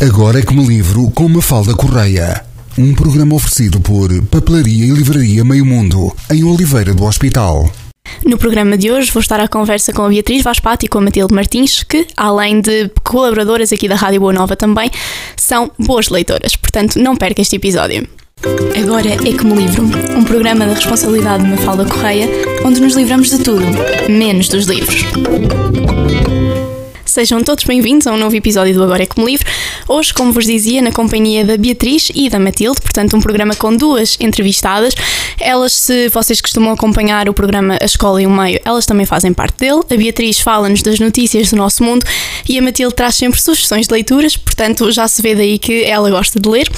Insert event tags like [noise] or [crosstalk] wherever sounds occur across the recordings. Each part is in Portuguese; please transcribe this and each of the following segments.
Agora é que me livro com Mafalda Correia. Um programa oferecido por Papelaria e Livraria Meio Mundo, em Oliveira do Hospital. No programa de hoje vou estar à conversa com a Beatriz Vaspato e com a Matilde Martins, que, além de colaboradoras aqui da Rádio Boa Nova também, são boas leitoras, portanto não perca este episódio. Agora é que me livro, um programa da responsabilidade de Mafalda Correia, onde nos livramos de tudo, menos dos livros. Sejam todos bem-vindos a um novo episódio do Agora é me livro. Hoje, como vos dizia, na companhia da Beatriz e da Matilde, portanto, um programa com duas entrevistadas. Elas, se vocês costumam acompanhar o programa A Escola e o Meio, elas também fazem parte dele. A Beatriz fala-nos das notícias do nosso mundo e a Matilde traz sempre sugestões de leituras, portanto, já se vê daí que ela gosta de ler.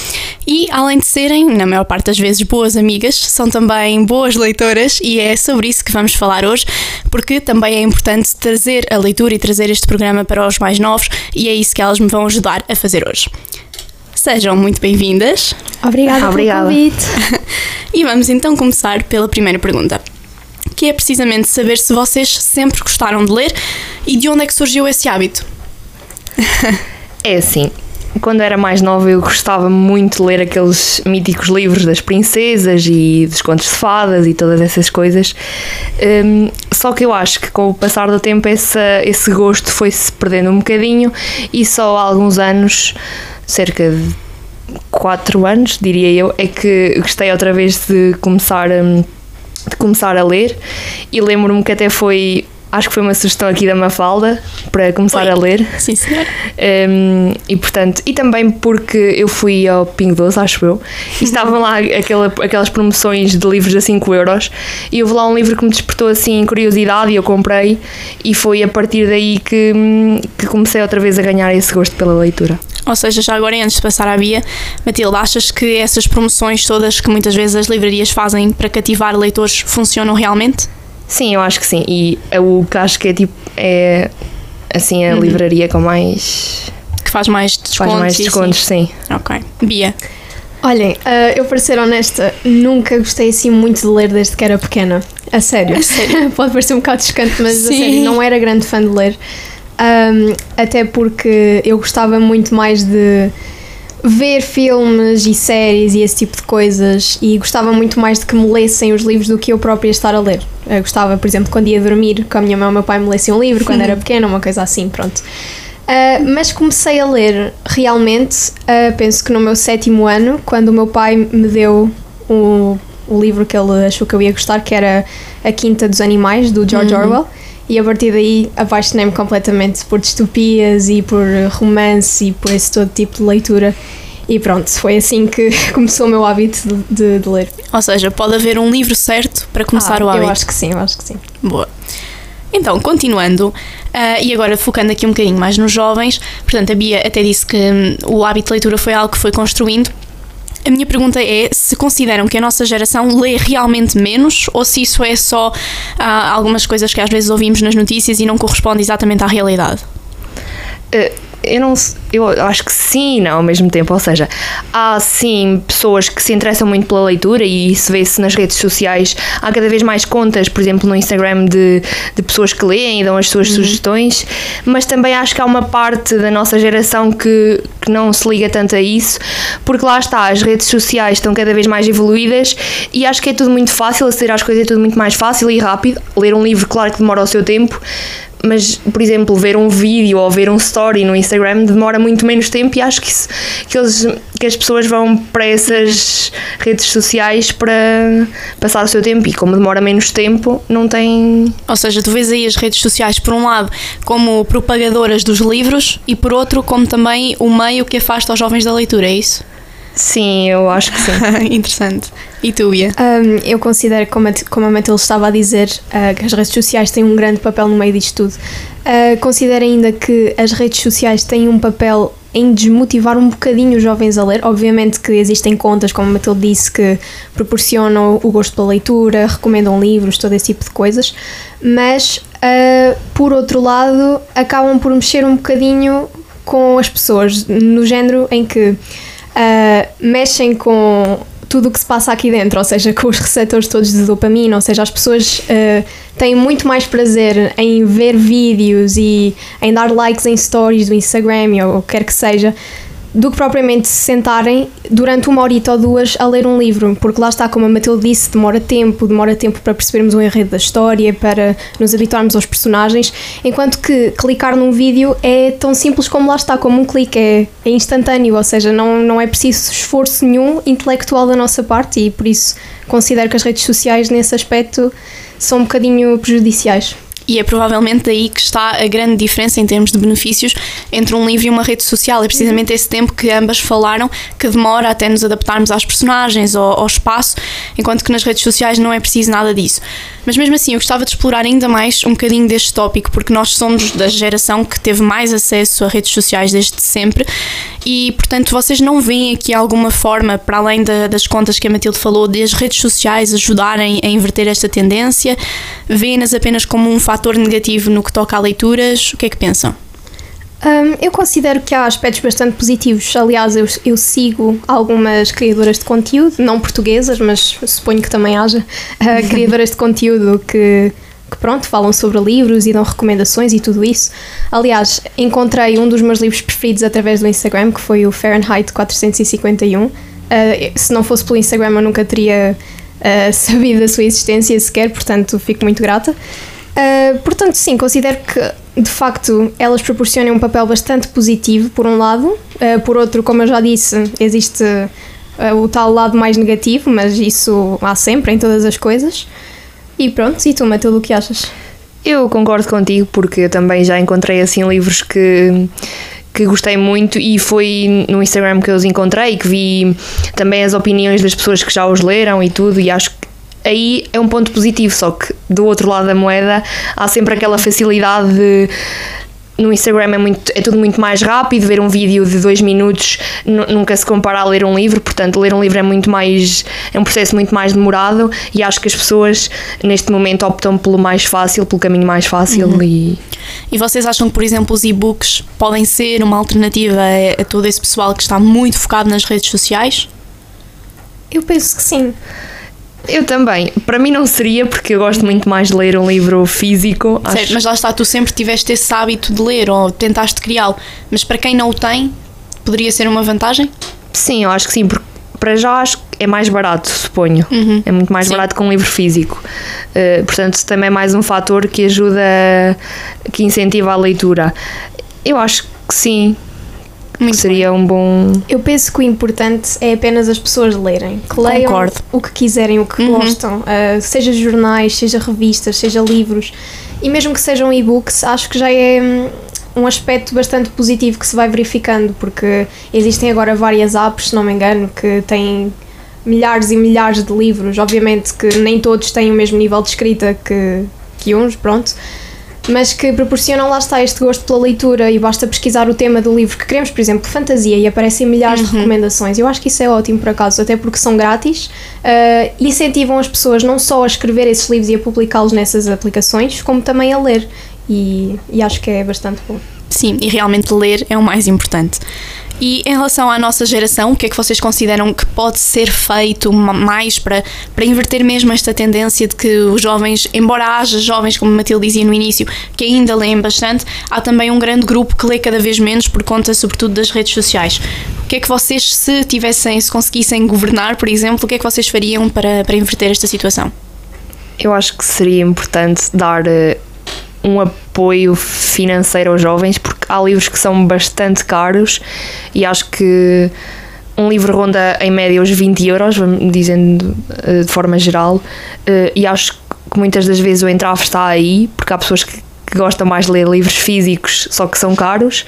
E, além de serem, na maior parte das vezes, boas amigas, são também boas leitoras e é sobre isso que vamos falar hoje, porque também é importante trazer a leitura e trazer este programa para os mais novos e é isso que elas me vão ajudar a fazer hoje. Sejam muito bem-vindas. Obrigada, Obrigada. pelo convite. [laughs] E vamos então começar pela primeira pergunta, que é precisamente saber se vocês sempre gostaram de ler e de onde é que surgiu esse hábito. É assim, quando era mais nova eu gostava muito de ler aqueles míticos livros das princesas e dos contos de fadas e todas essas coisas. Hum, só que eu acho que com o passar do tempo essa, esse gosto foi-se perdendo um bocadinho e só há alguns anos, cerca de 4 anos, diria eu, é que gostei outra vez de começar, hum, de começar a ler e lembro-me que até foi. Acho que foi uma sugestão aqui da Mafalda para começar Foi. a ler. Sim, senhor. Um, e portanto, e também porque eu fui ao Pingo Doce, acho eu, e estavam lá [laughs] aquela, aquelas promoções de livros a 5 euros, e houve lá um livro que me despertou assim curiosidade e eu comprei, e foi a partir daí que, que comecei outra vez a ganhar esse gosto pela leitura. Ou seja, já agora antes de passar à Bia, Matilde, achas que essas promoções todas que muitas vezes as livrarias fazem para cativar leitores funcionam realmente? Sim, eu acho que sim, e é o que acho que é tipo, é assim a livraria com mais. Que faz mais descontos? faz mais assim? descontos, sim. Ok. Bia, Olhem, ah, eu para ser honesta, nunca gostei assim muito de ler desde que era pequena. A sério. A sério? [laughs] Pode parecer um bocado chocante, mas a Sim. sério, não era grande fã de ler. Ahm, até porque eu gostava muito mais de ver filmes e séries e esse tipo de coisas e gostava muito mais de que me lessem os livros do que eu própria estar a ler. Eu gostava, por exemplo, quando ia dormir, com a minha mãe ou o meu pai me lessem um livro, quando era pequena, uma coisa assim, pronto. Ah, mas comecei a ler realmente, ah, penso que no meu sétimo ano, quando o meu pai me deu o, o livro que ele achou que eu ia gostar, que era A Quinta dos Animais, do George Orwell. E a partir daí apaixonei-me completamente por distopias e por romance e por esse todo tipo de leitura. E pronto, foi assim que [laughs] começou o meu hábito de, de- de ler. ou seja, pode haver um livro certo para começar Ah, o hábito. Eu acho que sim, eu acho que sim. Boa. Então, continuando, ah, e agora focando aqui um bocadinho mais nos jovens, portanto, a Bia até disse que hum, o hábito de leitura foi algo que foi construindo. A minha pergunta é se consideram que a nossa geração lê realmente menos ou se isso é só ah, algumas coisas que às vezes ouvimos nas notícias e não corresponde exatamente à realidade. Eh, eu não eu acho que sim e não ao mesmo tempo, ou seja, há sim pessoas que se interessam muito pela leitura e isso vê-se nas redes sociais. Há cada vez mais contas, por exemplo, no Instagram de, de pessoas que leem e dão as suas sugestões, mas também acho que há uma parte da nossa geração que, que não se liga tanto a isso, porque lá está, as redes sociais estão cada vez mais evoluídas e acho que é tudo muito fácil, aceder às coisas é tudo muito mais fácil e rápido. Ler um livro, claro que demora o seu tempo, mas, por exemplo, ver um vídeo ou ver um story no Instagram demora muito menos tempo e acho que, isso, que, eles, que as pessoas vão para essas redes sociais para passar o seu tempo e como demora menos tempo, não tem... Ou seja, tu vês aí as redes sociais, por um lado, como propagadoras dos livros e, por outro, como também o meio que afasta os jovens da leitura, é isso? Sim, eu acho que sim. [laughs] Interessante. E tu, Bia? Um, eu considero, como a, como a Matilde estava a dizer, uh, que as redes sociais têm um grande papel no meio disto tudo. Uh, considero ainda que as redes sociais têm um papel em desmotivar um bocadinho os jovens a ler. Obviamente que existem contas, como a Matilde disse, que proporcionam o gosto pela leitura, recomendam livros, todo esse tipo de coisas, mas uh, por outro lado acabam por mexer um bocadinho com as pessoas, no género em que uh, mexem com tudo o que se passa aqui dentro, ou seja, com os receptores todos de dopamina, ou seja, as pessoas uh, têm muito mais prazer em ver vídeos e em dar likes em stories do Instagram ou o que quer que seja, do que propriamente se sentarem durante uma horita ou duas a ler um livro, porque lá está, como a Matilde disse, demora tempo, demora tempo para percebermos o enredo da história, para nos habituarmos aos personagens, enquanto que clicar num vídeo é tão simples como lá está, como um clique, é, é instantâneo, ou seja, não, não é preciso esforço nenhum intelectual da nossa parte e por isso considero que as redes sociais nesse aspecto são um bocadinho prejudiciais. E é provavelmente daí que está a grande diferença em termos de benefícios entre um livro e uma rede social. É precisamente esse tempo que ambas falaram que demora até nos adaptarmos às personagens, ao, ao espaço, enquanto que nas redes sociais não é preciso nada disso. Mas mesmo assim, eu gostava de explorar ainda mais um bocadinho deste tópico, porque nós somos da geração que teve mais acesso a redes sociais desde sempre e, portanto, vocês não veem aqui alguma forma, para além da, das contas que a Matilde falou, de as redes sociais ajudarem a inverter esta tendência? Vêem-nas apenas como um fator negativo no que toca a leituras? O que é que pensam? Um, eu considero que há aspectos bastante positivos. Aliás, eu, eu, sigo algumas criadoras de conteúdo, não portuguesas, mas suponho que também haja uh, [laughs] criadoras de conteúdo que, que, pronto, falam sobre livros e dão recomendações e tudo isso. Aliás, encontrei um dos meus livros preferidos através do Instagram, que foi o Fahrenheit 451. Uh, se não fosse pelo Instagram, eu nunca teria uh, [laughs] sabido da sua existência sequer, portanto, fico muito grata. Uh, portanto, sim, considero que de facto elas proporcionam um papel bastante positivo, por um lado, uh, por outro, como eu já disse, existe uh, o tal lado mais negativo, mas isso há sempre em todas as coisas. E pronto, e tu, Matilde, o que achas? Eu concordo contigo, porque eu também já encontrei assim livros que que gostei muito e foi no Instagram que eu os encontrei que vi também as opiniões das pessoas que já os leram e tudo e acho que aí é um ponto positivo, só que do outro lado da moeda há sempre aquela facilidade de no Instagram é, muito, é tudo muito mais rápido, ver um vídeo de dois minutos nunca se compara a ler um livro, portanto, ler um livro é muito mais. é um processo muito mais demorado e acho que as pessoas neste momento optam pelo mais fácil, pelo caminho mais fácil uhum. e. E vocês acham que, por exemplo, os e-books podem ser uma alternativa a, a todo esse pessoal que está muito focado nas redes sociais? Eu penso que sim. Eu também. Para mim não seria, porque eu gosto muito mais de ler um livro físico. Certo, acho... mas lá está, tu sempre tiveste esse hábito de ler ou tentaste criá-lo. Mas para quem não o tem, poderia ser uma vantagem? Sim, eu acho que sim, porque para já acho que é mais barato, suponho. Uhum. É muito mais sim. barato que um livro físico. Uh, portanto, também é mais um fator que ajuda, que incentiva a leitura. Eu acho que sim, muito seria bem. um bom. Eu penso que o importante é apenas as pessoas lerem. Que leiam Concordo. o que quiserem, o que uhum. gostam. Uh, seja jornais, seja revistas, seja livros. E mesmo que sejam e-books, acho que já é hum, um aspecto bastante positivo que se vai verificando, porque existem agora várias apps, se não me engano, que têm milhares e milhares de livros. Obviamente que nem todos têm o mesmo nível de escrita que, que uns, pronto mas que proporcionam lá está este gosto pela leitura e basta pesquisar o tema do livro que queremos, por exemplo, fantasia, e aparecem milhares uhum. de recomendações. Eu acho que isso é ótimo por acaso, até porque são grátis, uh, incentivam as pessoas não só a escrever esses livros e a publicá-los nessas aplicações, como também a ler. E, e acho que é bastante bom. Sim, e realmente ler é o mais importante. E em relação à nossa geração, o que é que vocês consideram que pode ser feito mais para, para inverter mesmo esta tendência de que os jovens, embora haja jovens, como Matilde dizia no início, que ainda leem bastante, há também um grande grupo que lê cada vez menos por conta, sobretudo, das redes sociais. O que é que vocês, se tivessem, se conseguissem governar, por exemplo, o que é que vocês fariam para, para inverter esta situação? Eu acho que seria importante dar eh, um apoio financeiro aos jovens, porque há livros que são bastante caros e acho que um livro ronda em média os 20 euros, dizendo eh, de forma geral, eh, e acho que muitas das vezes o entrave está aí, porque há pessoas que, que gostam mais de ler livros físicos, só que são caros.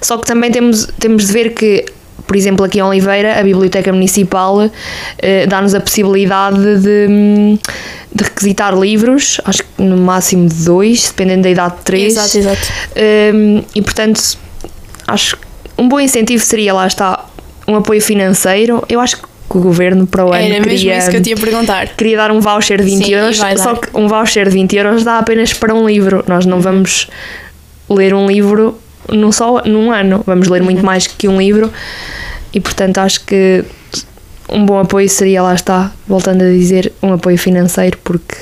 Só que também temos, temos de ver que por exemplo, aqui em Oliveira, a Biblioteca Municipal eh, dá-nos a possibilidade de, de, requisitar livros, acho que no máximo de dois, dependendo da idade de três. Exato, exato. Um, e portanto, acho que um bom incentivo seria, lá está, um apoio financeiro. Eu acho que o governo para o ano Era queria, mesmo isso que eu te ia perguntar. queria dar um voucher de 20 Sim, euros, só que um voucher de 20 euros dá apenas para um livro. Nós não vamos ler um livro num, só, num ano. Vamos ler muito mais que um livro e, portanto, acho que um bom apoio seria, lá está, voltando a dizer, um apoio financeiro, porque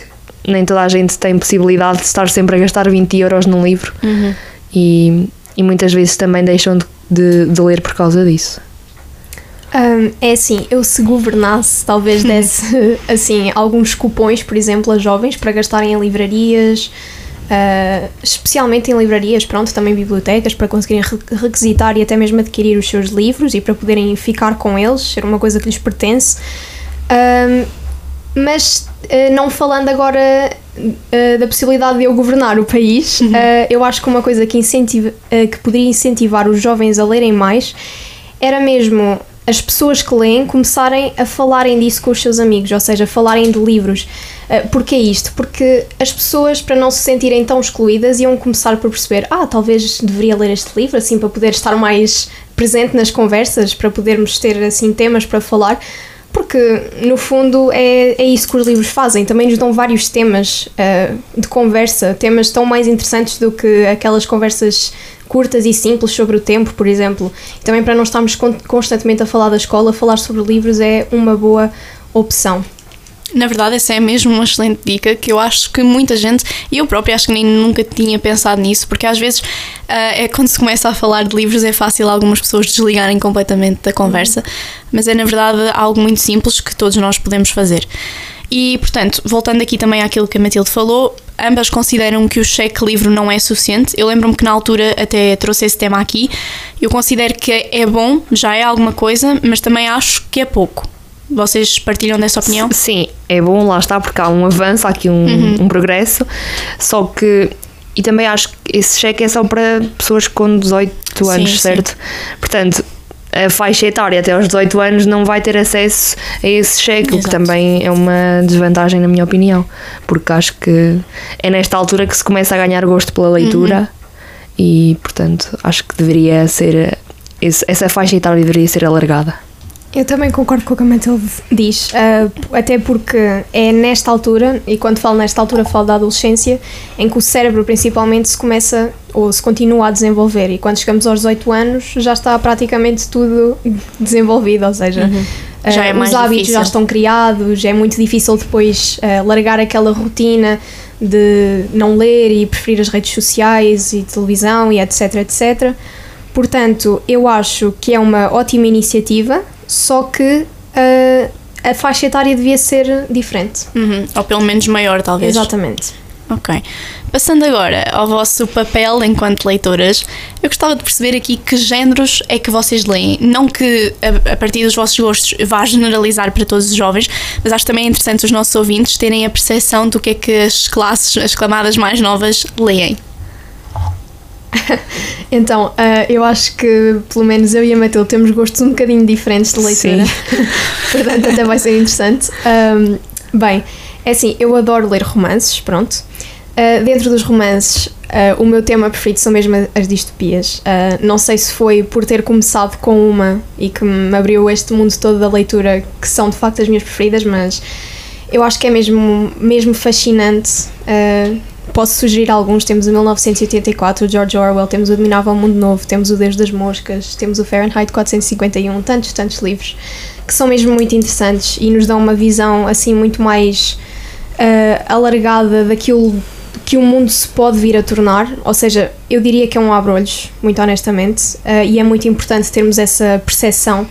nem toda a gente tem possibilidade de estar sempre a gastar 20 euros num livro uhum. e, e muitas vezes também deixam de de, de ler por causa disso. Um, é assim, eu se governasse, talvez [laughs] desse assim alguns cupons, por exemplo, a jovens para gastarem em livrarias, uh, especialmente em livrarias, pronto, também bibliotecas, para conseguirem re requisitar e até mesmo adquirir os seus livros e para poderem ficar com eles, ser uma coisa que lhes pertence. Um, mas uh, não falando agora da possibilidade de eu governar o país, uhum. eu acho que uma coisa que, incentiva, que poderia incentivar os jovens a lerem mais era mesmo as pessoas que leem começarem a falarem disso com os seus amigos, ou seja, falarem de livros. Uh, Porquê isto? Porque as pessoas, para não se sentirem tão excluídas, iam começar por perceber: ah, talvez deveria ler este livro, assim, para poder estar mais presente nas conversas, para podermos ter, assim, temas para falar. Porque, no fundo, é, é isso que os livros fazem. Também nos dão vários temas uh, de conversa, temas tão mais interessantes do que aquelas conversas curtas e simples sobre o tempo, por exemplo. E também para não estarmos constantemente a falar da escola, falar sobre livros é uma boa opção. Na verdade, essa é mesmo uma excelente dica que eu acho que muita gente, e eu própria acho que nem nunca tinha pensado nisso, porque às vezes uh, é quando se começa a falar de livros é fácil algumas pessoas desligarem completamente da conversa, mas é na verdade algo muito simples que todos nós podemos fazer. E, portanto, voltando aqui também àquilo que a Matilde falou, ambas consideram que o cheque livro não é suficiente. Eu lembro-me que na altura até trouxe esse tema aqui. Eu considero que é bom, já é alguma coisa, mas também acho que é pouco. Vocês partilham dessa opinião? Sim, é bom, lá está, porque há um avanço, há aqui um, uhum. um progresso. Só que e também acho que esse cheque é só para pessoas com 18 anos, sim, certo? Sim. Portanto, a faixa etária até aos 18 anos não vai ter acesso a esse cheque, o que também é uma desvantagem, na minha opinião, porque acho que é nesta altura que se começa a ganhar gosto pela leitura uhum. e, portanto, acho que deveria ser. Essa faixa etária deveria ser alargada. Eu também concordo com o que a Matilde diz, uh, até porque é nesta altura, e quando falo nesta altura falo da adolescência, em que o cérebro principalmente se começa ou se continua a desenvolver e quando chegamos aos 18 anos já está praticamente tudo desenvolvido, ou seja, uhum. uh, já é os hábitos difícil. já estão criados, é muito difícil depois uh, largar aquela rotina de não ler e preferir as redes sociais e televisão e etc, etc. Portanto, eu acho que é uma ótima iniciativa só que uh, a faixa etária devia ser diferente. Uhum. Ou pelo menos maior, talvez. Exatamente. Ok. Passando agora ao vosso papel enquanto leitoras, eu gostava de perceber aqui que géneros é que vocês leem. Não que a, a partir dos vossos gostos vá generalizar para todos os jovens, mas acho também interessante os nossos ouvintes terem a percepção do que é que as classes, as camadas mais novas leem. [laughs] então, uh, eu acho que pelo menos eu e a Matilde temos gostos um bocadinho diferentes de leitura. [laughs] Portanto, até vai ser interessante. Um, bem, é assim, eu adoro ler romances, pronto. Uh, dentro dos romances, uh, o meu tema preferido são mesmo as distopias. não sei se foi por ter começado com uma e que me abriu este mundo todo da leitura, que são de facto as minhas preferidas, mas eu acho que é mesmo, mesmo fascinante posso sugerir alguns. Temos o 1984, o George Orwell, temos o Admirável Mundo Novo, temos o Deus das Moscas, temos o Fahrenheit 451, tantos, tantos livros que são mesmo muito interessantes e nos dão uma visão assim muito mais uh, alargada daquilo que o mundo se pode vir a tornar. Ou seja, eu diria que é um abrolhos, muito honestamente, uh, e é muito importante termos essa percepção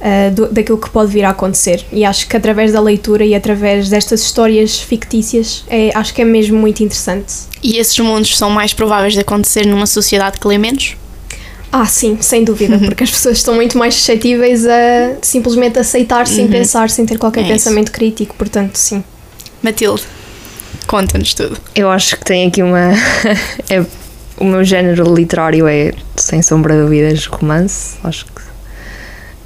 uh, do, daquilo que pode vir a acontecer. E acho que através da leitura e através destas histórias fictícias, é, acho que é mesmo muito interessante. E esses mundos são mais prováveis de acontecer numa sociedade que lê menos? Ah, sim, sem dúvida, [laughs] porque as pessoas estão muito mais suscetíveis a simplesmente aceitar sem uhum. pensar, sem ter qualquer é pensamento crítico, portanto, sim. Matilde, conta-nos tudo. Eu acho que tem aqui uma. [laughs] é, o meu género literário é, sem sombra de dúvidas, romance. Acho que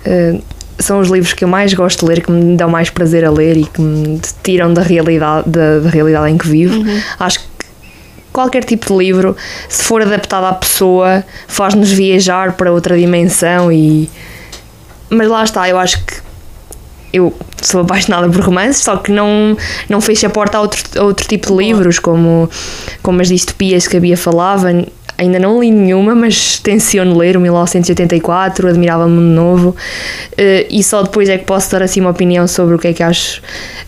Uh, são os livros que eu mais gosto de ler, que me dão mais prazer a ler e que me tiram da realidade, da, da realidade em que vivo. Uhum. Acho que qualquer tipo de livro, se for adaptado à pessoa, faz-nos viajar para outra dimensão e. Mas lá está, eu acho que eu sou apaixonada por romances, só que não, não fecho a porta a outro, a outro tipo de livros, como, como as distopias que havia falava ainda não li nenhuma, mas tenciono ler o 1984, Admirável Mundo Novo, eh, e só depois é que posso dar assim uma opinião sobre o que é que acho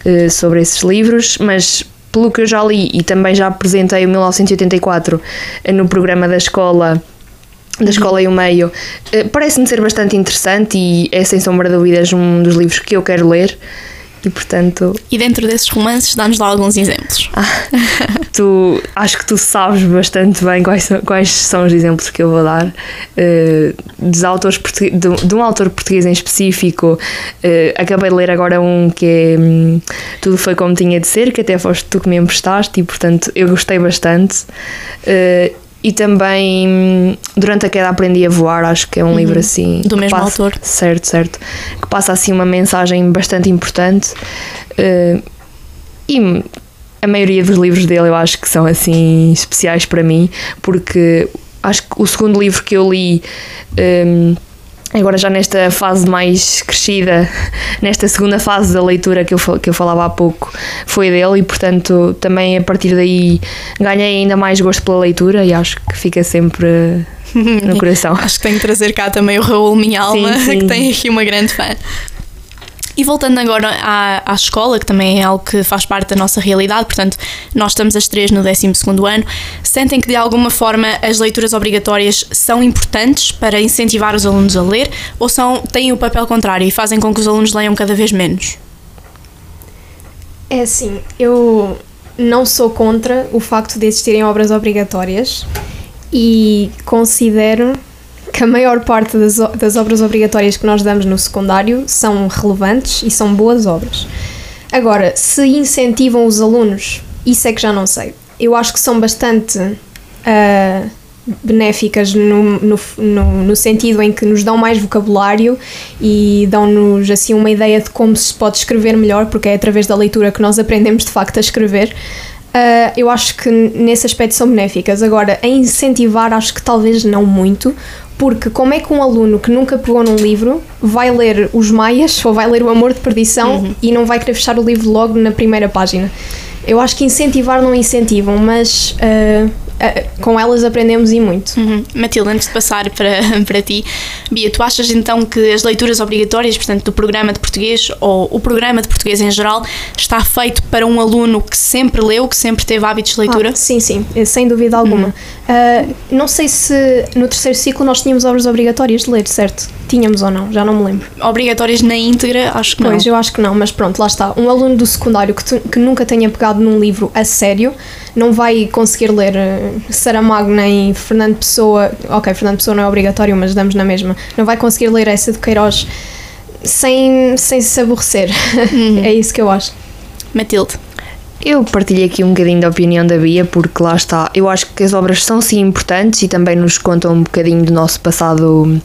eh, sobre esses livros, mas pelo que eu já li e também já apresentei o 1984 eh, no programa da escola da escola e o meio, parece-me ser bastante interessante e é sem sombra de dúvidas um dos livros que eu quero ler. E portanto. E dentro desses romances, dá-nos lá alguns exemplos. Ah, tu, acho que tu sabes bastante bem quais são, quais são os exemplos que eu vou dar. Uh, dos autores de, de, um autor português em específico, uh, acabei de ler agora um que é um, Tudo Foi Como Tinha de Ser, que até foste tu que me emprestaste, e portanto eu gostei bastante. Uh, e também durante a queda aprendi a voar acho que é um uhum. livro assim do mesmo passa, autor. Certo certo. Que passa assim uma mensagem bastante importante. Uh, e a maioria dos livros dele eu acho que são assim especiais para mim porque acho que o segundo livro que eu li um, eh, agora já nesta fase mais crescida, nesta segunda fase da leitura que eu, que eu falava há pouco, foi dele e, portanto, também a partir daí ganhei ainda mais gosto pela leitura e acho que fica sempre no [laughs] coração. acho que tenho que trazer cá também o Raul Minha Alma, sim, sim. [laughs] que tem aqui uma grande fã. E voltando agora à, à escola, que também é algo que faz parte da nossa realidade, portanto, nós estamos as três no 12 ano, sentem que de alguma forma as leituras obrigatórias são importantes para incentivar os alunos a ler ou são, têm o papel contrário e fazem com que os alunos leiam cada vez menos? É assim, eu não sou contra o facto de existirem obras obrigatórias e considero que a maior parte das, das obras obrigatórias que nós damos no secundário são relevantes e são boas obras. Agora, se incentivam os alunos, isso é que já não sei. Eu acho que são bastante uh, benéficas no, no, no, no, sentido em que nos dão mais vocabulário e dão-nos assim uma ideia de como se pode escrever melhor, porque é através da leitura que nós aprendemos de facto a escrever. Uh, eu acho que nesse aspecto são benéficas. Agora, a incentivar, acho que talvez não muito, porque como é que um aluno que nunca pegou num livro vai ler Os Maias ou vai ler O Amor de Perdição uhum. e não vai querer fechar o livro logo na primeira página? Eu acho que incentivar não incentivam, mas uh, com elas aprendemos e muito. Uhum. Matilde, antes de passar para, [laughs] para ti, Bia, tu achas então que as leituras obrigatórias, portanto, do programa de português ou o programa de português em geral, está feito para um aluno que sempre leu, que sempre teve hábitos de leitura? Ah, sim, sim, sem dúvida alguma. Uhum. Uh, não sei se no terceiro ciclo nós tínhamos obras obrigatórias de ler, certo? Tínhamos ou não, já não me lembro. Obrigatórias na íntegra, acho que pois, não. Pois, eu acho que não, mas pronto, lá está. Um aluno do secundário que, tu, que nunca tenha pegado num livro a sério não vai conseguir ler uh, Saramago nem Fernando Pessoa. Ok, Fernando Pessoa não é obrigatório, mas damos na mesma. Não vai conseguir ler essa de Queiroz sem, sem se aborrecer. Uhum. [laughs] é isso que eu acho. Matilde. Eu partilho aqui um bocadinho da opinião da Bia, porque lá está, eu acho que as obras são sim importantes e também nos contam um bocadinho do nosso passado,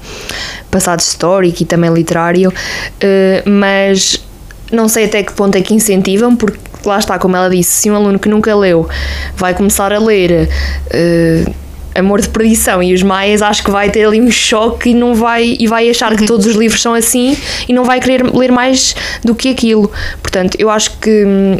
passado histórico e também literário, eh, mas não sei até que ponto é que incentivam, porque lá está, como ela disse, se um aluno que nunca leu vai começar a ler. Uh, Amor de Perdição e os Maias, acho que vai ter ali um choque e não vai e vai achar que todos os livros são assim e não vai querer ler mais do que aquilo. Portanto, eu acho que hum,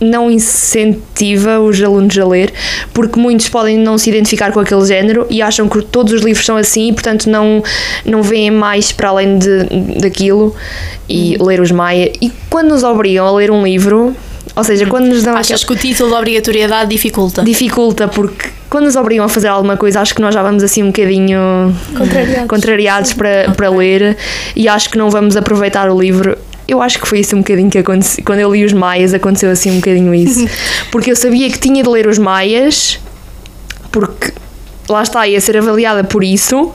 não incentiva os alunos a ler, porque muitos podem não se identificar com aquele género e acham que todos os livros são assim e, portanto, não, não veem mais para além de, daquilo e ler os Maia. E quando nos obrigam a ler um livro, ou seja, quando nos dão. Achas aquele... que o título da obrigatoriedade dificulta? Dificulta, porque quando nos obrigam a fazer alguma coisa, acho que nós já vamos assim um bocadinho contrariados, contrariados para, okay. para ler e acho que não vamos aproveitar o livro eu acho que foi isso um bocadinho que aconteceu. Quando eu li os Maias, aconteceu assim um bocadinho isso. [laughs] Porque eu sabia que tinha de ler os Maias, porque lá está, ia ser avaliada por isso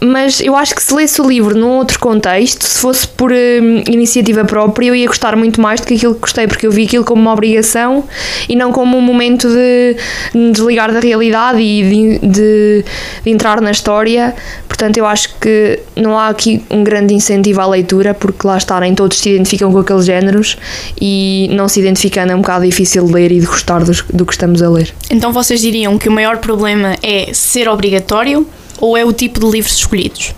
mas eu acho que se lesse o livro num outro contexto, se fosse por hum, iniciativa própria, eu ia gostar muito mais do que aquilo que gostei, porque eu vi aquilo como uma obrigação e não como um momento de, de desligar da realidade e de, de, de, entrar na história. Portanto, eu acho que não há aqui um grande incentivo à leitura, porque lá estarem todos se identificam com aqueles géneros e não se identificando é um bocado difícil de ler e de gostar do que estamos a ler. Então vocês diriam que o maior problema é ser obrigatório ou é o tipo de livros escolhidos?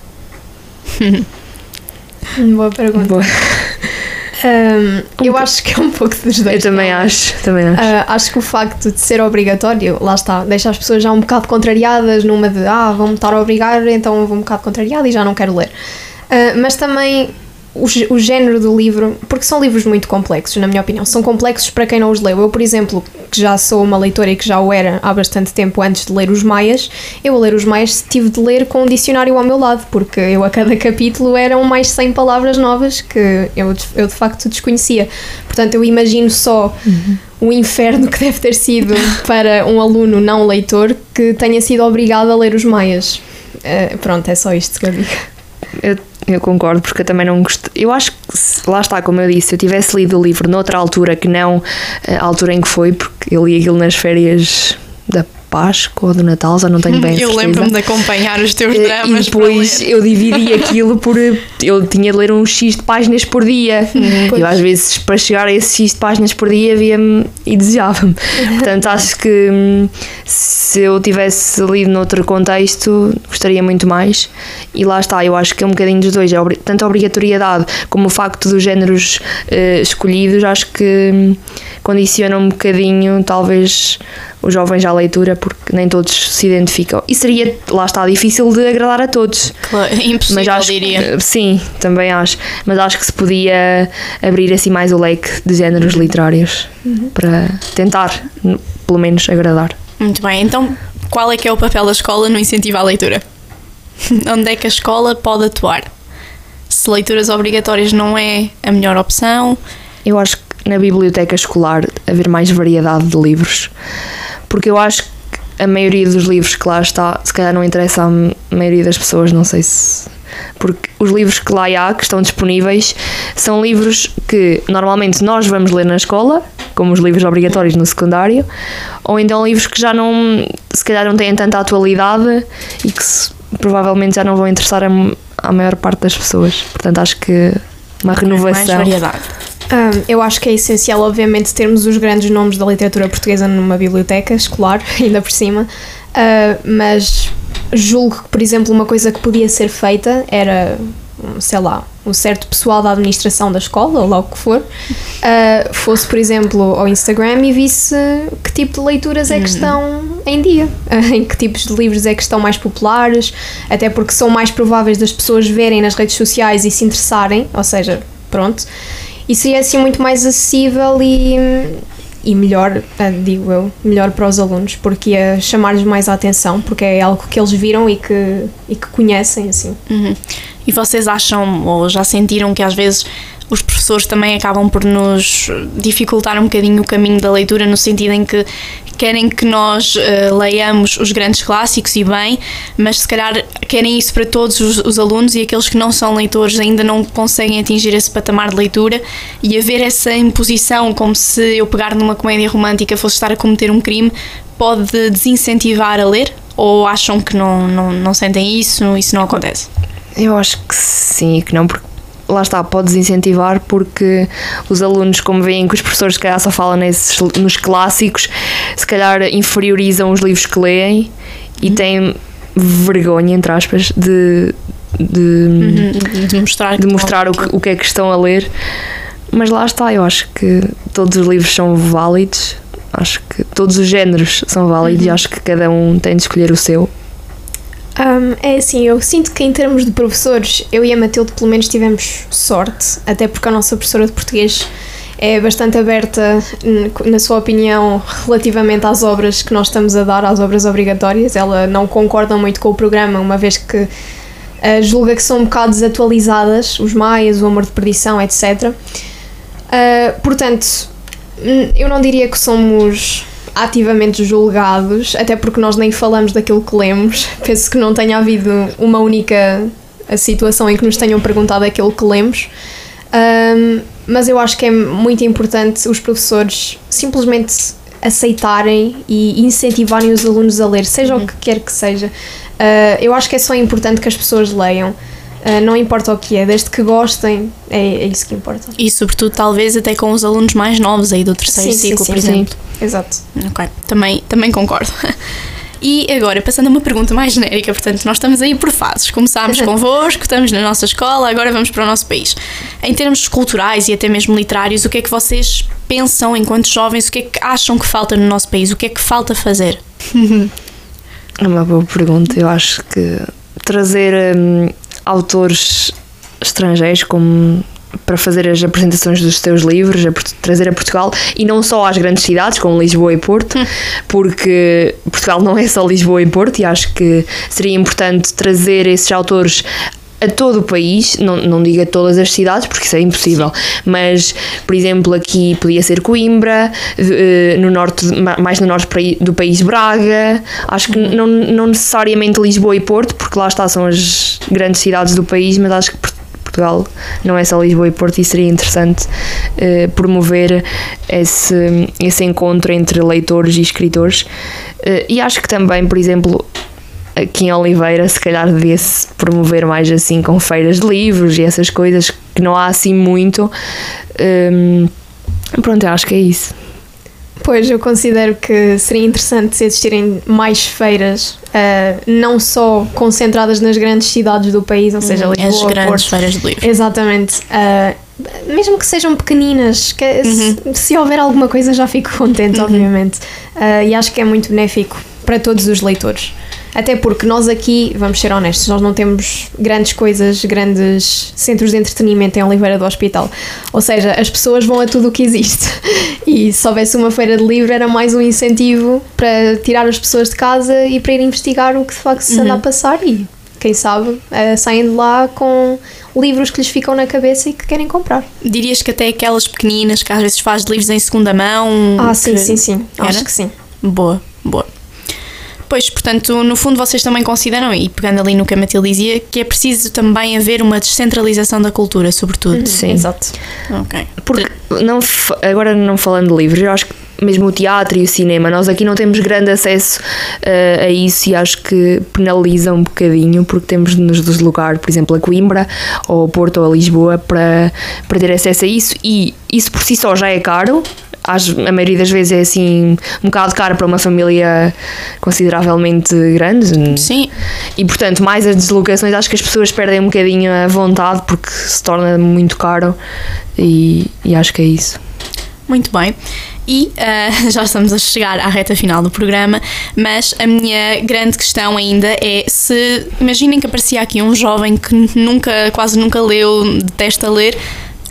[laughs] Boa pergunta. Boa. Um, eu acho que é um pouco dos dois. Eu também acho, também acho. Uh, acho que o facto de ser obrigatório, lá está, deixa as pessoas já um bocado contrariadas numa de ah, vão-me estar a obrigar, então vou um bocado contrariada e já não quero ler. Uh, mas também o, o género do livro, porque são livros muito complexos, na minha opinião. São complexos para quem não os leu. Eu, por exemplo, que já sou uma leitora e que já o era há bastante tempo antes de ler os Maias, eu a ler os Maias tive de ler com um dicionário ao meu lado, porque eu a cada capítulo eram mais 100 palavras novas que eu, de- eu de facto desconhecia. Portanto, eu imagino só o inferno que deve ter sido [laughs] para um aluno não leitor que tenha sido obrigado a ler os Maias. Eh, pronto, é só isto que eu digo. Eu, eu concordo, porque eu também não gosto. Eu acho que, lá está, como eu disse, se eu tivesse lido o livro noutra altura que não eh, a altura em que foi, porque eu li aquilo nas férias da Páscoa ou do Natal, já não tenho bem Eu lembro-me de acompanhar os teus Eh, dramas. E depois eu dividi [laughs] aquilo por. Eu tinha de ler um X de páginas por dia. Eu, às vezes, para chegar a esse X de páginas por dia, via-me e desejava-me. Portanto, acho que hum, se eu tivesse lido noutro contexto, gostaria muito mais. E lá está, eu acho que é um bocadinho dos dois. É Tanto a obrigatoriedade como o facto dos géneros eh, escolhidos, acho que hum, condiciona um bocadinho, talvez, os jovens à leitura, porque nem todos se identificam. E seria, lá está, difícil de agradar a todos. Claro, impossível, Mas acho diria. que- sim, também acho. Mas acho que se podia abrir assim mais o leque de géneros literários para tentar, pelo menos, agradar. Muito bem, então qual é que é o papel da escola no incentivo à leitura? [laughs] Onde é que a escola pode atuar? Se leituras obrigatórias não é a melhor opção, Eu acho que na biblioteca escolar haver mais variedade de livros, porque eu acho que a maioria dos livros que lá está, se calhar não interessa à maioria das pessoas, não sei se. Porque os livros que lá há, que estão disponíveis, são livros que normalmente nós vamos ler na escola, como os livros obrigatórios no secundário, ou então livros que já não, se calhar não têm tanta atualidade e que se- provavelmente já não vão interessar a, à maior parte das pessoas. Portanto, acho que uma mais renovação. variedade. Hum, eu acho que é essencial, obviamente, termos os grandes nomes da literatura portuguesa numa biblioteca escolar, [laughs] ainda por cima, Ah, mas julgo que, por exemplo, uma coisa que podia ser feita era, hum, sei lá, um certo pessoal da administração da escola, ou lá o que for, ah, fosse, por exemplo, ao Instagram e visse que tipo de leituras é que estão em dia, [laughs] em que tipos de livros é que estão mais populares, até porque são mais prováveis das pessoas verem nas redes sociais e se interessarem, ou seja, pronto. E seria assim muito mais acessível e, e melhor, ah, digo eu, melhor para os alunos, porque ia chamar-lhes mais a atenção, porque é algo que eles viram e que, e que conhecem, assim. Uhum. E vocês acham ou já sentiram que às vezes os professores também acabam por nos dificultar um bocadinho o caminho da leitura, no sentido em que querem que nós eh, leiamos os grandes clássicos e bem, mas se calhar querem isso para todos os, os alunos e aqueles que não são leitores ainda não conseguem atingir esse patamar de leitura e haver essa imposição como se eu pegar numa comédia romântica fosse estar a cometer um crime pode desincentivar a ler? Ou acham que não, não, não sentem isso, isso não acontece? Eu acho que sim e que não, porque lá está, pode desincentivar porque os alunos, como veem que os professores se calhar só falam nesses, nos clássicos, se calhar inferiorizam os livros que leem e têm vergonha, entre aspas, de, de, de mostrar, de mostrar o que, o que é que estão a ler. Mas lá está, eu acho que todos os livros são válidos, acho que todos os géneros são válidos e acho que cada um tem de escolher o seu. Hum, é assim, eu sinto que em termos de professores, eu e a Matilde pelo menos tivemos sorte, até porque a nossa professora de português é bastante aberta na sua opinião relativamente às obras que nós estamos a dar, às obras obrigatórias. Ela não concorda muito com o programa, uma vez que ah, julga que são um bocado desatualizadas, os maias, o amor de perdição, etc. Ah, portanto, hum, eu não diria que somos ativamente julgados, até porque nós nem falamos daquilo que lemos. [laughs] Penso que não tenha havido uma única situação em que nos tenham perguntado aquilo que lemos. Ahm, mas eu acho que é muito importante os professores simplesmente aceitarem e incentivarem os alunos a ler, seja o que quer que seja. Ah, eu acho que é só importante que as pessoas leiam. Ah, não importa o que é, desde que gostem, é, é isso que importa. E sobretudo talvez até com os alunos mais novos aí do terceiro Sim, sim, ciclo, sim, por sim. exemplo. Exato. Ok, também, também concordo. [laughs] E agora, passando a uma pergunta mais genérica, portanto, nós estamos aí por fases. Começámos [laughs] convosco, estamos na nossa escola, agora vamos para o nosso país. Em termos culturais e até mesmo literários, o que é que vocês pensam enquanto jovens? O que é que acham que falta no nosso país? O que é que falta fazer? [laughs] É uma boa pergunta. Eu acho que trazer hum, autores estrangeiros como para fazer as apresentações dos seus livros, a trazer a Portugal e não só às grandes cidades como Lisboa e Porto, hum. porque Portugal não é só Lisboa e Porto e acho que seria importante trazer esses autores a todo o país, não, não digo a todas as cidades, porque isso é impossível, mas, por exemplo, aqui podia ser Coimbra, eh, no norte, mais no norte do país Braga, acho que não, não necessariamente Lisboa e Porto, porque lá está, são as grandes cidades do país, mas acho que Portugal não é só Lisboa e Porto e seria interessante uh, promover esse, esse encontro entre leitores e escritores. Uh, e acho que também, por exemplo, aqui em Oliveira, se calhar devia-se promover mais assim com feiras de livros e essas coisas que não há assim muito. Um, pronto, eu acho que é isso. Pois, eu considero que seria interessante se existirem mais feiras, uh, não só concentradas nas grandes cidades do país, ou seja, uhum, Lisboa, As grandes Porto. feiras de livros. Exatamente. Uh, mesmo que sejam pequeninas, que uhum. se, se, houver alguma coisa já fico contente, uhum. obviamente. Uh, e acho que é muito benéfico para todos os leitores. Até porque nós aqui, vamos ser honestos, nós não temos grandes coisas, grandes centros de entretenimento em Oliveira do Hospital. Ou seja, as pessoas vão a tudo o que existe. E se houvesse uma feira de livro, era mais um incentivo para tirar as pessoas de casa e para ir investigar o que de facto se anda uhum. a passar. E quem sabe uh, saem de lá com livros que lhes ficam na cabeça e que querem comprar. Dirias que até aquelas pequeninas que às vezes faz livros em segunda mão. Ah, sim, sim, sim. Era? Acho que sim. Boa, boa. Pois, portanto, no fundo vocês também consideram, e pegando ali no que a Matilde dizia, que é preciso também haver uma descentralização da cultura, sobretudo. Uhum. Sim. Exato. Ok. Porque, não, agora não falando de livros, eu acho que mesmo o teatro e o cinema, nós aqui não temos grande acesso uh, a isso e acho que penaliza um bocadinho porque temos de nos deslocar, por exemplo, a Coimbra ou a Porto ou a Lisboa para, para ter acesso a isso e isso por si só já é caro a maioria das vezes é assim um bocado caro para uma família consideravelmente grande. Sim. E portanto, mais as deslocações, acho que as pessoas perdem um bocadinho a vontade porque se torna muito caro e, e acho que é isso. Muito bem. E uh, [laughs] já estamos a chegar à reta final do programa, mas a minha grande questão ainda é se imaginem que aparecia aqui um jovem que nunca, quase nunca leu, detesta ler,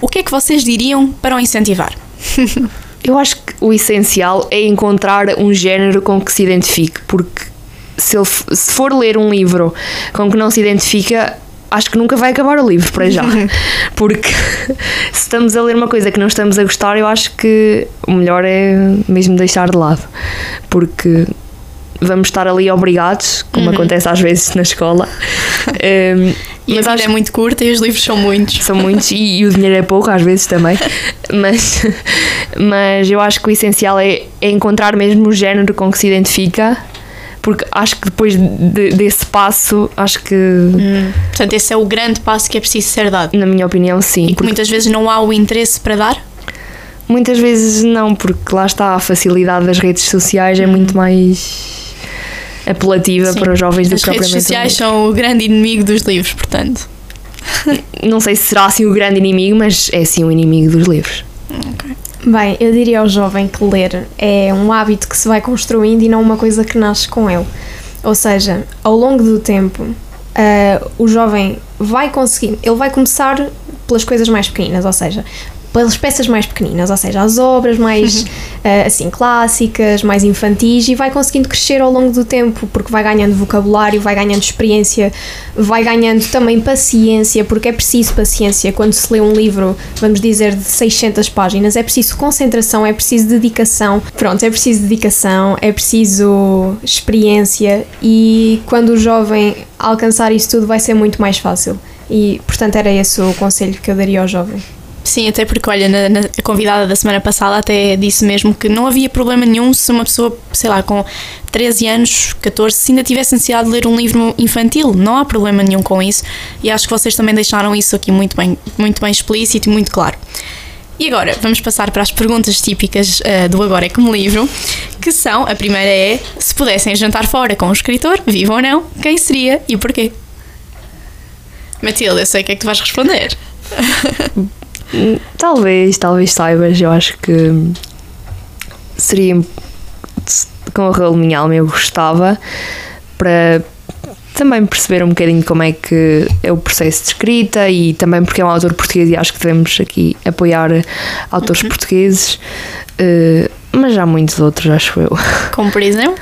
o que é que vocês diriam para o incentivar? [laughs] Eu acho que o essencial é encontrar um género com que se identifique, porque se, ele, se for ler um livro com que não se identifica, acho que nunca vai acabar o livro para já. [laughs] Porque [laughs] se estamos a ler uma coisa que não estamos a gostar, eu acho que o melhor é mesmo deixar de lado. Porque vamos estar ali obrigados, como uhum. acontece às vezes na escola. um, [laughs] e mas a vida é muito curta e os livros são muitos. São muitos e, e, o dinheiro é pouco às vezes também. [laughs] mas, mas eu acho que o essencial é, é encontrar mesmo o género com que se identifica porque acho que depois de, desse passo, acho que. Hum. Portanto, esse é o grande passo que é preciso ser dado. Na minha opinião, sim. E que muitas vezes não há o interesse para dar? Muitas vezes não, porque lá está a facilidade das redes sociais, é hum. muito mais apelativa Sim. para os jovens do que propriamente. As redes sociais são o grande inimigo dos livros, portanto. [laughs] Não sei se será assim o grande inimigo, mas é sim o inimigo dos livros. Okay. Bem, eu diria ao jovem que ler é um hábito que se vai construindo e não uma coisa que nasce com ele. Ou seja, ao longo do tempo, uh, o jovem vai conseguir, ele vai começar pelas coisas mais pequenas, ou seja, pelas peças mais pequeninas, ou seja, as obras mais uh, assim clássicas, mais infantis e vai conseguindo crescer ao longo do tempo porque vai ganhando vocabulário, vai ganhando experiência, vai ganhando também paciência, porque é preciso paciência quando se lê um livro, vamos dizer, de 600 páginas, é preciso concentração, é preciso dedicação. Pronto, é preciso dedicação, é preciso experiência e quando o jovem alcançar isso tudo vai ser muito mais fácil. E, portanto, era esse o conselho que eu daria ao jovem. Sim, até porque, olha, na, na, a convidada da semana passada até disse mesmo que não havia problema nenhum se uma pessoa, sei lá, com 13 anos, 14, se ainda tivesse necessidade de ler um livro infantil. Não há problema nenhum com isso e acho que vocês também deixaram isso aqui muito bem, muito bem explícito e muito claro. E agora, vamos passar para as perguntas típicas uh, do Agora é Como Livro, que são, a primeira é, se pudessem jantar fora com um escritor, vivo ou não, quem seria e porquê? Matilde, eu sei o que é que tu vais responder. [laughs] Talvez, talvez saibas, eu acho que seria com o Raul Minha Alma eu gostava para também perceber um bocadinho como é que é o processo de escrita e também porque é um autor português e acho que devemos aqui apoiar autores portugueses, eh, mas há muitos outros, acho eu. [laughs] Como por exemplo?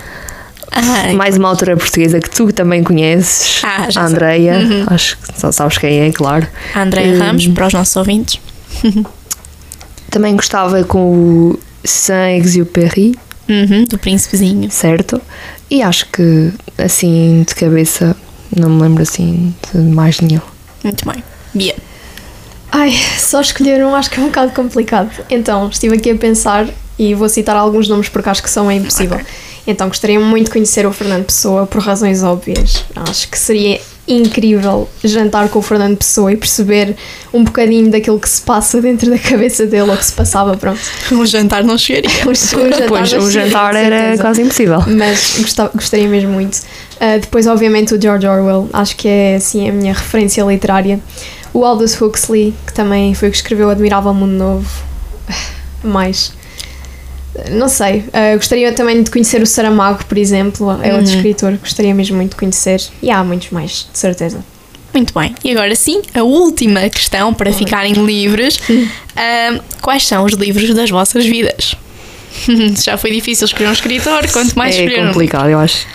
Ah, [laughs] Mais uma autora portuguesa que tu também conheces, Ah, a. Andreia, acho que só sabes quem é, claro. a Andrea Hum. Ramos, para os nossos ouvintes. [laughs] Também gostava com o Saint-Exupéry, Uhum, do Príncipezinho. certo? E acho que assim de cabeça não me lembro assim de mais nenhum. Muito bem. Bia. Ai, só escolher um acho que é um bocado complicado. Então, estive aqui a pensar e vou citar alguns nomes porque acho que são é impossível. Então, gostaria muito de conhecer o Fernando Pessoa por razões óbvias. Acho que seria incrível jantar com o Fernando Pessoa e perceber um bocadinho daquilo que se passa [laughs] dentro da cabeça dele ou que se passava, pronto. Um jantar não chegaria. [laughs] Um, um jantar, Pois, sim, jantar era quase impossível. mas gostava- gostaria mesmo muito. Uh, depois, obviamente, o George Orwell, acho que é assim a minha referência literária. O Aldous Huxley, que também foi o que escreveu Admirável Mundo Novo. Mais. Não sei. uh, gostaria também de conhecer o Saramago, por exemplo. É outro Uhum. escritor que gostaria mesmo muito de conhecer. E há muitos mais, de certeza. Muito bem. E agora sim, a última questão para ficarem livres. [laughs] Ahm, quais são os livros das vossas vidas? [laughs] Já foi difícil escolher um escritor, quanto mais é escolher um complicado, eu acho.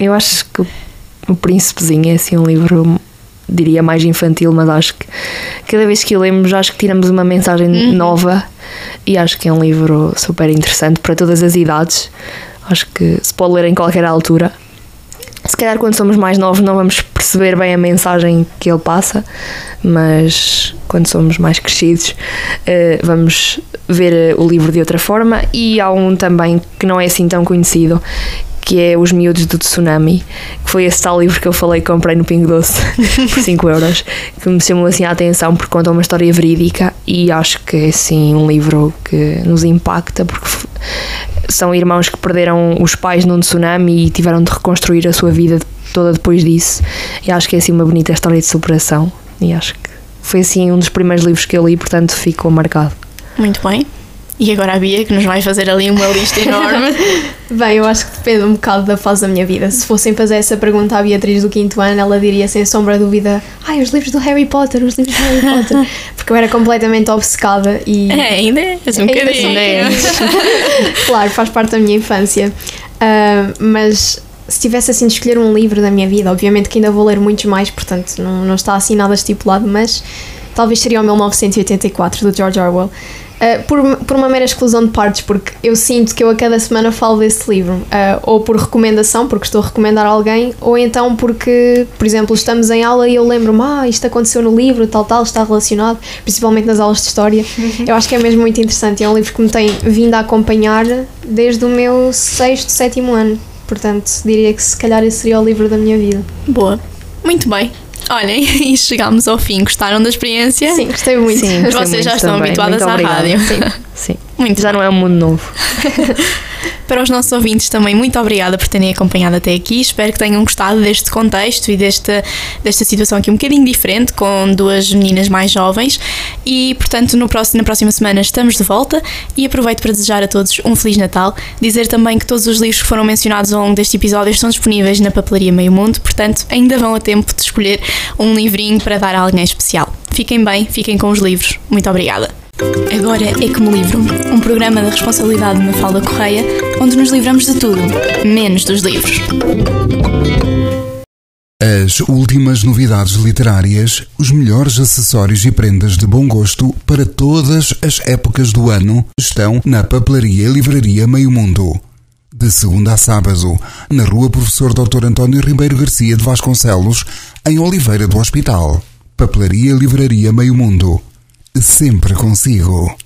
Eu acho que o, o Príncipezinho é assim um livro, diria mais infantil, mas acho que cada vez que o lemos, acho que tiramos uma mensagem Uhum. nova e acho que é um livro super interessante para todas as idades. Acho que se pode ler em qualquer altura. Se calhar quando somos mais novos não vamos perceber bem a mensagem que ele passa, mas quando somos mais crescidos eh, vamos ver eh, o livro de outra forma. E há um também que não é assim tão conhecido, que é Os Miúdos do Tsunami, que foi esse tal livro que eu falei que comprei no Pingo Doce [laughs] por 5 euros, que me chamou assim a atenção porque conta uma história verídica e acho que é assim um livro que nos impacta porque são irmãos que perderam os pais num tsunami e tiveram de reconstruir a sua vida toda depois disso. E acho que é assim uma bonita história de superação. E acho que foi assim um dos primeiros livros que eu li, portanto ficou marcado. Muito bem. E agora a Bia, que nos vai fazer ali uma lista enorme. [laughs] Bem, eu acho que depende um bocado da fase da minha vida. Se fossem fazer essa pergunta à Beatriz do quinto ano, ela diria sem sombra de dúvida: Ai, os livros do Harry Potter, os livros do Harry Potter. [laughs] Porque eu era completamente obcecada e. é, ainda é, um Ainda bocadinho. sou [laughs] claro, faz parte da minha infância. Ah, mas se tivesse assim de escolher um livro da minha vida, obviamente que ainda vou ler muitos mais, portanto não, não está assim nada estipulado, mas talvez seria o 1984 do George Orwell. Ah, por, por uma mera exclusão de partes, porque eu sinto que eu a cada semana falo desse livro, ah, ou por recomendação, porque estou a recomendar a alguém, ou então porque, por exemplo, estamos em aula e eu lembro-me, ah, isto aconteceu no livro, tal, tal, está relacionado, principalmente nas aulas de história. Eu acho que é mesmo muito interessante. É um livro que me tem vindo a acompanhar desde o meu sexto, sétimo ano. Portanto, diria que se calhar esse seria o livro da minha vida. Boa. Muito bem. Olhem, [laughs] e chegámos ao fim. Gostaram da experiência? Sim, gostei muito. Sim, Vocês gostei já muito estão também. habituadas Muito à rádio. Sim, sim. Muito Já não é um mundo novo. [laughs] Para os nossos ouvintes também, muito obrigada por terem acompanhado até aqui. Espero que tenham gostado deste contexto e desta, desta situação aqui um bocadinho diferente, com duas meninas mais jovens. E, portanto, no próximo, na próxima semana estamos de volta e aproveito para desejar a todos um Feliz Natal. Dizer também que todos os livros que foram mencionados ao longo deste episódio estão disponíveis na Papelaria Meio Mundo, portanto, ainda vão a tempo de escolher um livrinho para dar a alguém especial. Fiquem bem, fiquem com os livros. Muito obrigada. Agora é que me livro um programa da responsabilidade de Mafalda Correia, onde nos livramos de tudo, menos dos livros. As últimas novidades literárias, os melhores acessórios e prendas de bom gosto para todas as épocas do ano estão na Papelaria e Livraria Meio Mundo. De segunda a sábado, na Rua Professor Dr. António Ribeiro Garcia de Vasconcelos, em Oliveira do Hospital. Papelaria e Livraria Meio Mundo. Sempre consigo.